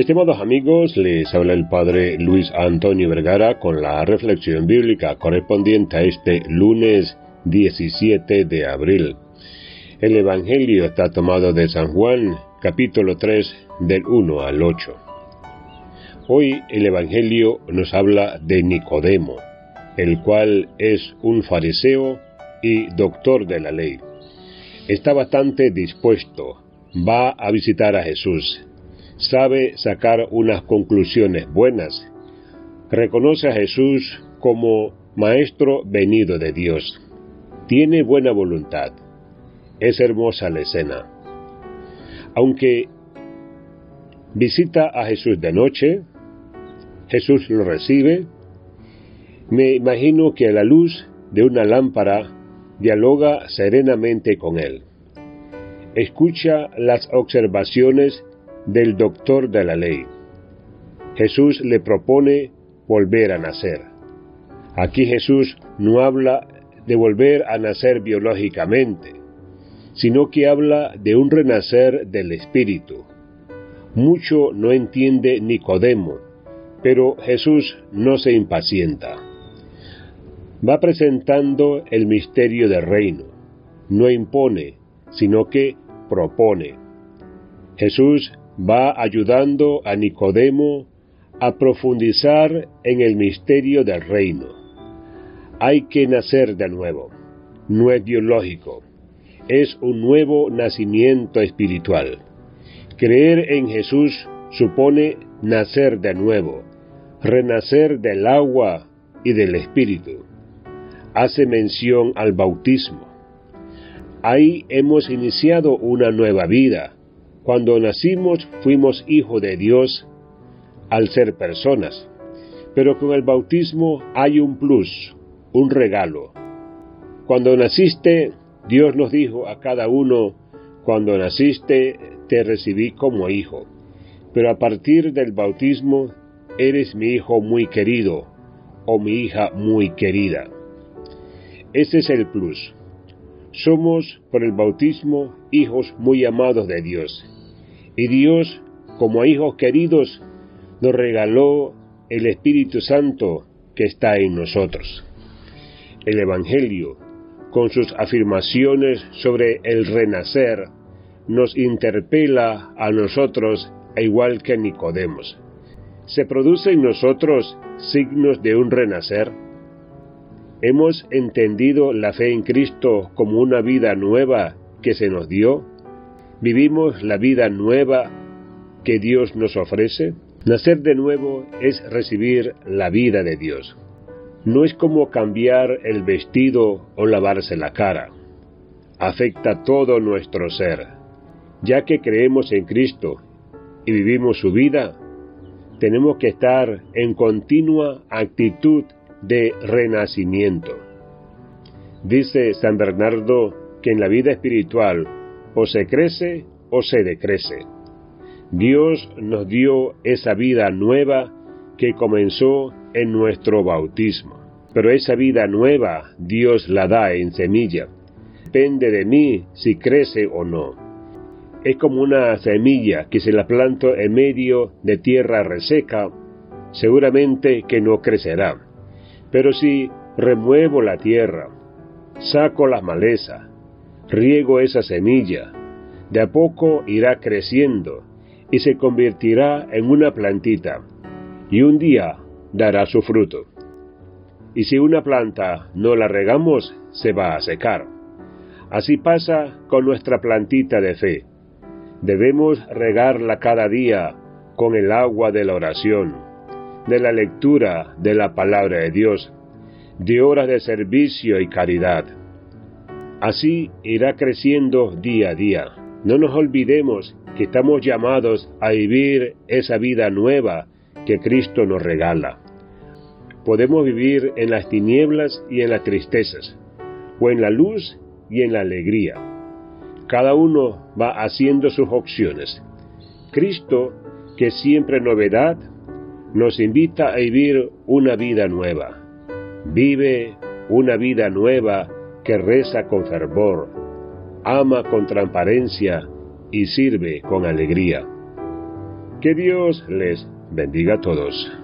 Estimados amigos, les habla el Padre Luis Antonio Vergara con la reflexión bíblica correspondiente a este lunes 17 de abril. El Evangelio está tomado de San Juan, capítulo 3, del 1 al 8. Hoy el Evangelio nos habla de Nicodemo, el cual es un fariseo y doctor de la ley. Está bastante dispuesto, va a visitar a Jesús, sabe sacar unas conclusiones buenas, reconoce a Jesús como Maestro venido de Dios, tiene buena voluntad, es hermosa la escena. Aunque visita a Jesús de noche, Jesús lo recibe. Me imagino que la luz de una lámpara dialoga serenamente con él. Escucha las observaciones del doctor de la ley. Jesús le propone volver a nacer. Aquí Jesús no habla de volver a nacer biológicamente, sino que habla de un renacer del espíritu. Mucho no entiende Nicodemo, pero Jesús no se impacienta. Va presentando el misterio del reino. No impone, sino que propone. Jesús va ayudando a Nicodemo a profundizar en el misterio del reino. Hay que nacer de nuevo. No es biológico. Es un nuevo nacimiento espiritual. Creer en Jesús supone nacer de nuevo, renacer del agua y del espíritu. Hace mención al bautismo. Ahí hemos iniciado una nueva vida. Cuando nacimos fuimos hijos de Dios al ser personas. Pero con el bautismo hay un plus, un regalo. Cuando naciste, Dios nos dijo a cada uno, cuando naciste te recibí como hijo. Pero a partir del bautismo eres mi hijo muy querido o mi hija muy querida. Ese es el plus. Somos por el bautismo hijos muy amados de Dios. Y Dios, como hijos queridos, nos regaló el Espíritu Santo que está en nosotros. El Evangelio, con sus afirmaciones sobre el renacer, nos interpela a nosotros igual que Nicodemos. ¿Se producen en nosotros signos de un renacer? ¿Hemos entendido la fe en Cristo como una vida nueva que se nos dio? ¿Vivimos la vida nueva que Dios nos ofrece? Nacer de nuevo es recibir la vida de Dios. No es como cambiar el vestido o lavarse la cara. Afecta todo nuestro ser. Ya que creemos en Cristo y vivimos su vida, tenemos que estar en continua actitud de renacimiento. Dice San Bernardo que en la vida espiritual o se crece o se decrece. Dios nos dio esa vida nueva que comenzó en nuestro bautismo. Pero esa vida nueva Dios la da en semilla. Depende de mí si crece o no es como una semilla que se la planto en medio de tierra reseca, seguramente que no crecerá. Pero si remuevo la tierra, saco las malezas, riego esa semilla, de a poco irá creciendo y se convertirá en una plantita, y un día dará su fruto. Y si una planta no la regamos, se va a secar. Así pasa con nuestra plantita de fe Debemos regarla cada día con el agua de la oración, de la lectura de la palabra de Dios, de horas de servicio y caridad. Así irá creciendo día a día. No nos olvidemos que estamos llamados a vivir esa vida nueva que Cristo nos regala. Podemos vivir en las tinieblas y en las tristezas, o en la luz y en la alegría cada uno va haciendo sus opciones. Cristo, que siempre novedad, nos invita a vivir una vida nueva. Vive una vida nueva que reza con fervor, ama con transparencia y sirve con alegría. Que Dios les bendiga a todos.